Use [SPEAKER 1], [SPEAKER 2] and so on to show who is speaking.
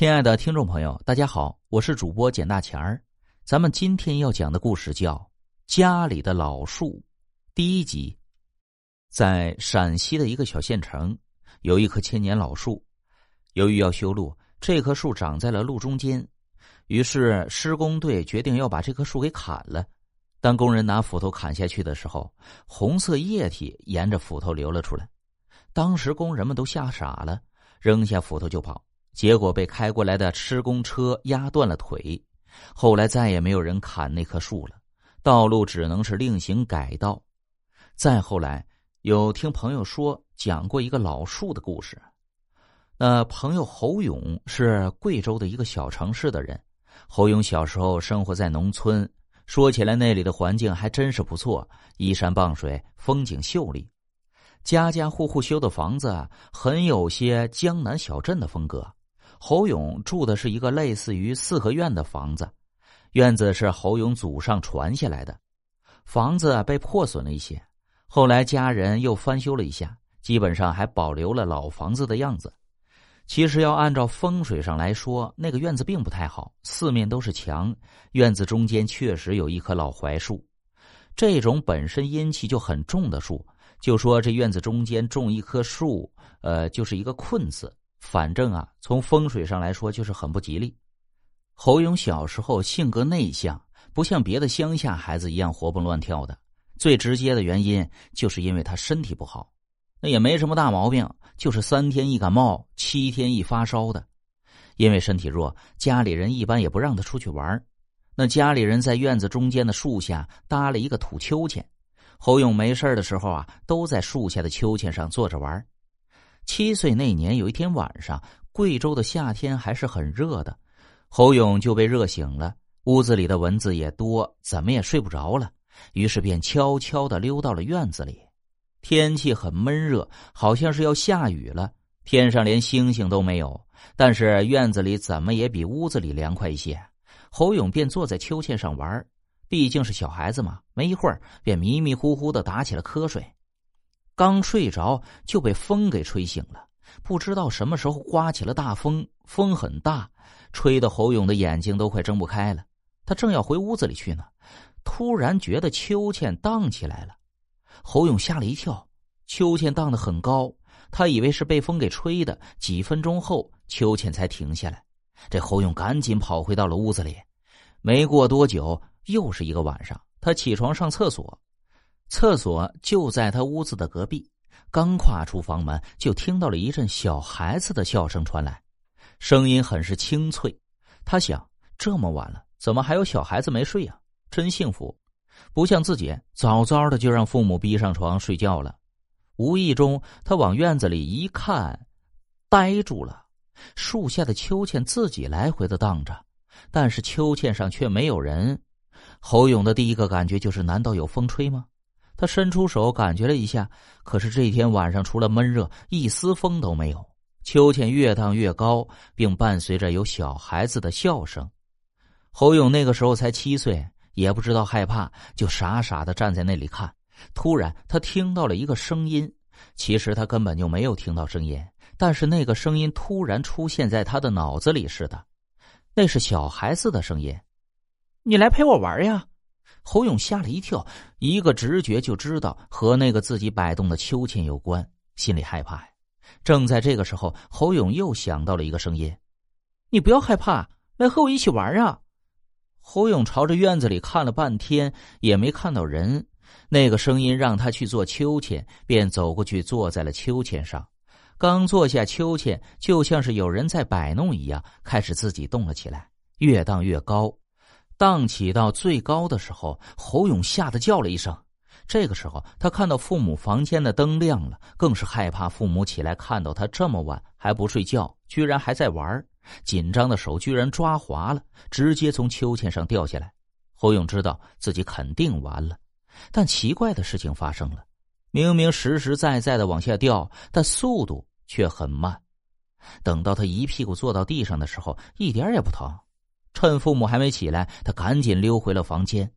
[SPEAKER 1] 亲爱的听众朋友，大家好，我是主播简大钱儿。咱们今天要讲的故事叫《家里的老树》第一集。在陕西的一个小县城，有一棵千年老树。由于要修路，这棵树长在了路中间，于是施工队决定要把这棵树给砍了。当工人拿斧头砍下去的时候，红色液体沿着斧头流了出来。当时工人们都吓傻了，扔下斧头就跑。结果被开过来的施工车压断了腿，后来再也没有人砍那棵树了，道路只能是另行改道。再后来，有听朋友说讲过一个老树的故事。那朋友侯勇是贵州的一个小城市的人，侯勇小时候生活在农村，说起来那里的环境还真是不错，依山傍水，风景秀丽，家家户户修的房子很有些江南小镇的风格。侯勇住的是一个类似于四合院的房子，院子是侯勇祖上传下来的，房子被破损了一些，后来家人又翻修了一下，基本上还保留了老房子的样子。其实要按照风水上来说，那个院子并不太好，四面都是墙，院子中间确实有一棵老槐树，这种本身阴气就很重的树，就说这院子中间种一棵树，呃，就是一个困字。反正啊，从风水上来说，就是很不吉利。侯勇小时候性格内向，不像别的乡下孩子一样活蹦乱跳的。最直接的原因，就是因为他身体不好，那也没什么大毛病，就是三天一感冒，七天一发烧的。因为身体弱，家里人一般也不让他出去玩。那家里人在院子中间的树下搭了一个土秋千，侯勇没事的时候啊，都在树下的秋千上坐着玩。七岁那年有一天晚上，贵州的夏天还是很热的，侯勇就被热醒了。屋子里的蚊子也多，怎么也睡不着了，于是便悄悄的溜到了院子里。天气很闷热，好像是要下雨了。天上连星星都没有，但是院子里怎么也比屋子里凉快一些。侯勇便坐在秋千上玩，毕竟是小孩子嘛，没一会儿便迷迷糊糊的打起了瞌睡。刚睡着就被风给吹醒了，不知道什么时候刮起了大风，风很大，吹得侯勇的眼睛都快睁不开了。他正要回屋子里去呢，突然觉得秋千荡起来了，侯勇吓了一跳。秋千荡得很高，他以为是被风给吹的。几分钟后，秋千才停下来。这侯勇赶紧跑回到了屋子里。没过多久，又是一个晚上，他起床上厕所。厕所就在他屋子的隔壁，刚跨出房门，就听到了一阵小孩子的笑声传来，声音很是清脆。他想，这么晚了，怎么还有小孩子没睡呀？真幸福，不像自己早早的就让父母逼上床睡觉了。无意中，他往院子里一看，呆住了。树下的秋千自己来回的荡着，但是秋千上却没有人。侯勇的第一个感觉就是：难道有风吹吗？他伸出手感觉了一下，可是这天晚上除了闷热，一丝风都没有。秋千越荡越高，并伴随着有小孩子的笑声。侯勇那个时候才七岁，也不知道害怕，就傻傻的站在那里看。突然，他听到了一个声音，其实他根本就没有听到声音，但是那个声音突然出现在他的脑子里似的，那是小孩子的声音：“你来陪我玩呀。”侯勇吓了一跳，一个直觉就知道和那个自己摆动的秋千有关，心里害怕呀。正在这个时候，侯勇又想到了一个声音：“你不要害怕，来和我一起玩啊！”侯勇朝着院子里看了半天，也没看到人。那个声音让他去坐秋千，便走过去坐在了秋千上。刚坐下秋千，就像是有人在摆弄一样，开始自己动了起来，越荡越高。荡起到最高的时候，侯勇吓得叫了一声。这个时候，他看到父母房间的灯亮了，更是害怕父母起来看到他这么晚还不睡觉，居然还在玩。紧张的手居然抓滑了，直接从秋千上掉下来。侯勇知道自己肯定完了，但奇怪的事情发生了：明明实实在在的往下掉，但速度却很慢。等到他一屁股坐到地上的时候，一点也不疼。趁父母还没起来，他赶紧溜回了房间。